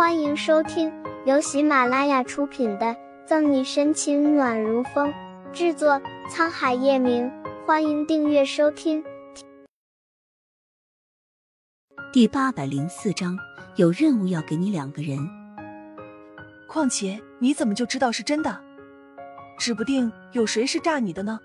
欢迎收听由喜马拉雅出品的《赠你深情暖如风》，制作沧海夜明。欢迎订阅收听。第八百零四章，有任务要给你两个人。况且你怎么就知道是真的？指不定有谁是诈你的呢？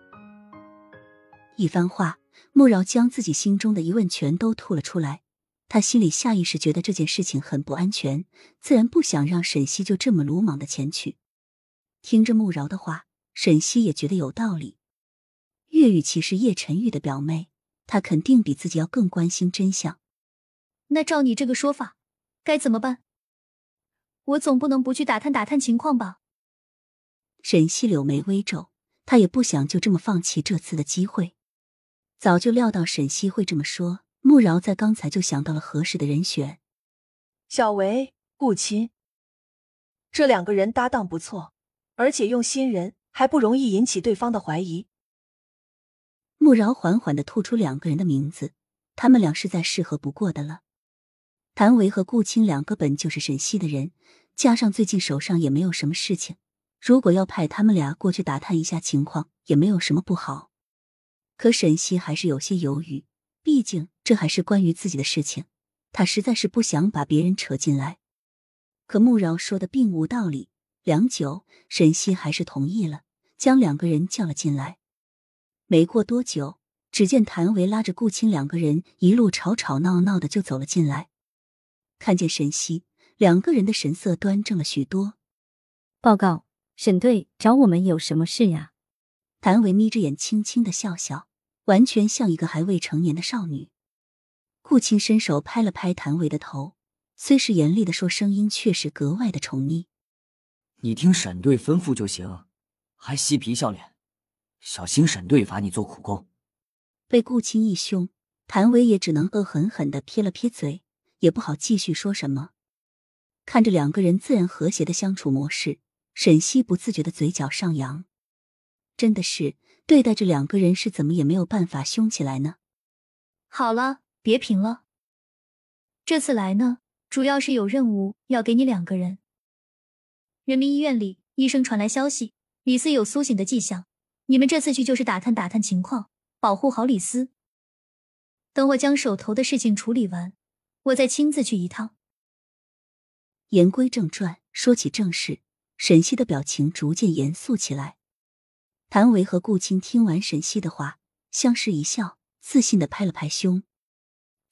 一番话，穆饶将自己心中的疑问全都吐了出来。他心里下意识觉得这件事情很不安全，自然不想让沈西就这么鲁莽的前去。听着穆饶的话，沈西也觉得有道理。岳雨琪是叶晨玉的表妹，她肯定比自己要更关心真相。那照你这个说法，该怎么办？我总不能不去打探打探情况吧？沈西柳眉微皱，他也不想就这么放弃这次的机会。早就料到沈西会这么说。穆饶在刚才就想到了合适的人选，小维、顾青，这两个人搭档不错，而且用新人还不容易引起对方的怀疑。穆饶缓缓的吐出两个人的名字，他们俩是再适合不过的了。谭维和顾青两个本就是沈西的人，加上最近手上也没有什么事情，如果要派他们俩过去打探一下情况，也没有什么不好。可沈西还是有些犹豫。毕竟这还是关于自己的事情，他实在是不想把别人扯进来。可穆饶说的并无道理，良久，沈西还是同意了，将两个人叫了进来。没过多久，只见谭维拉着顾青两个人一路吵吵闹闹的就走了进来。看见沈西，两个人的神色端正了许多。报告，沈队找我们有什么事呀？谭维眯着眼，轻轻的笑笑。完全像一个还未成年的少女。顾青伸手拍了拍谭维的头，虽是严厉的说，声音却是格外的宠溺。你听沈队吩咐就行，还嬉皮笑脸，小心沈队罚你做苦工。被顾青一凶，谭维也只能恶狠狠的撇了撇嘴，也不好继续说什么。看着两个人自然和谐的相处模式，沈西不自觉的嘴角上扬，真的是。对待这两个人是怎么也没有办法凶起来呢？好了，别贫了。这次来呢，主要是有任务要给你两个人。人民医院里，医生传来消息，李斯有苏醒的迹象。你们这次去就是打探打探情况，保护好李斯。等我将手头的事情处理完，我再亲自去一趟。言归正传，说起正事，沈西的表情逐渐严肃起来。谭维和顾青听完沈西的话，相视一笑，自信的拍了拍胸：“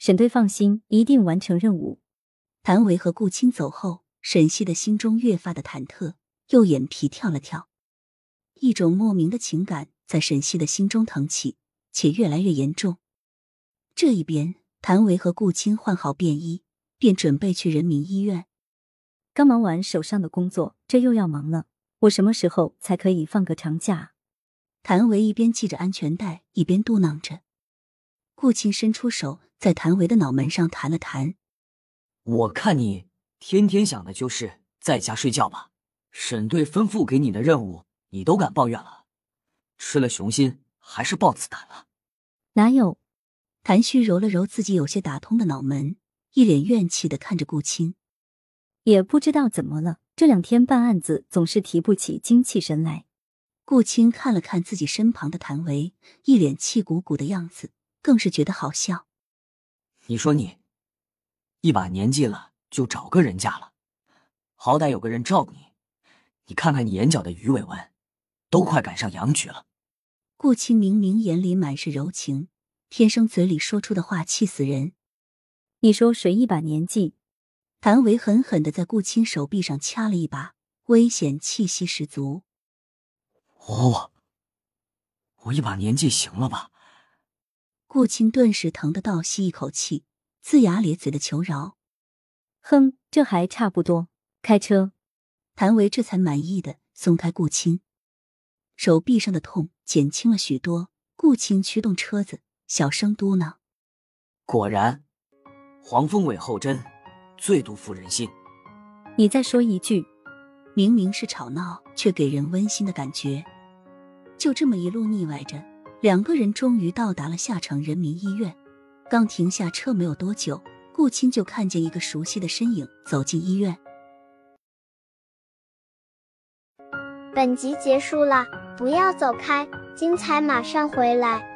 沈队放心，一定完成任务。”谭维和顾青走后，沈西的心中越发的忐忑，右眼皮跳了跳，一种莫名的情感在沈西的心中腾起，且越来越严重。这一边，谭维和顾青换好便衣，便准备去人民医院。刚忙完手上的工作，这又要忙了，我什么时候才可以放个长假？谭维一边系着安全带，一边嘟囔着。顾青伸出手，在谭维的脑门上弹了弹。我看你天天想的就是在家睡觉吧？沈队吩咐给你的任务，你都敢抱怨了？吃了雄心还是豹子胆了？哪有？谭旭揉了揉自己有些打通的脑门，一脸怨气的看着顾青。也不知道怎么了，这两天办案子总是提不起精气神来。顾青看了看自己身旁的谭维，一脸气鼓鼓的样子，更是觉得好笑。你说你一把年纪了，就找个人嫁了，好歹有个人照顾你。你看看你眼角的鱼尾纹，都快赶上杨局了。顾青明明眼里满是柔情，天生嘴里说出的话气死人。你说谁一把年纪？谭维狠狠的在顾青手臂上掐了一把，危险气息十足。我我一把年纪行了吧？顾青顿时疼得倒吸一口气，龇牙咧嘴的求饶。哼，这还差不多。开车。谭维这才满意的松开顾青，手臂上的痛减轻了许多。顾青驱动车子，小声嘟囔：“果然，黄蜂尾后针，最毒妇人心。”你再说一句。明明是吵闹，却给人温馨的感觉。就这么一路腻歪着，两个人终于到达了下城人民医院。刚停下车没有多久顾清就看见一个熟悉的身影走进医院。本集结束了不要走开精彩马上回来。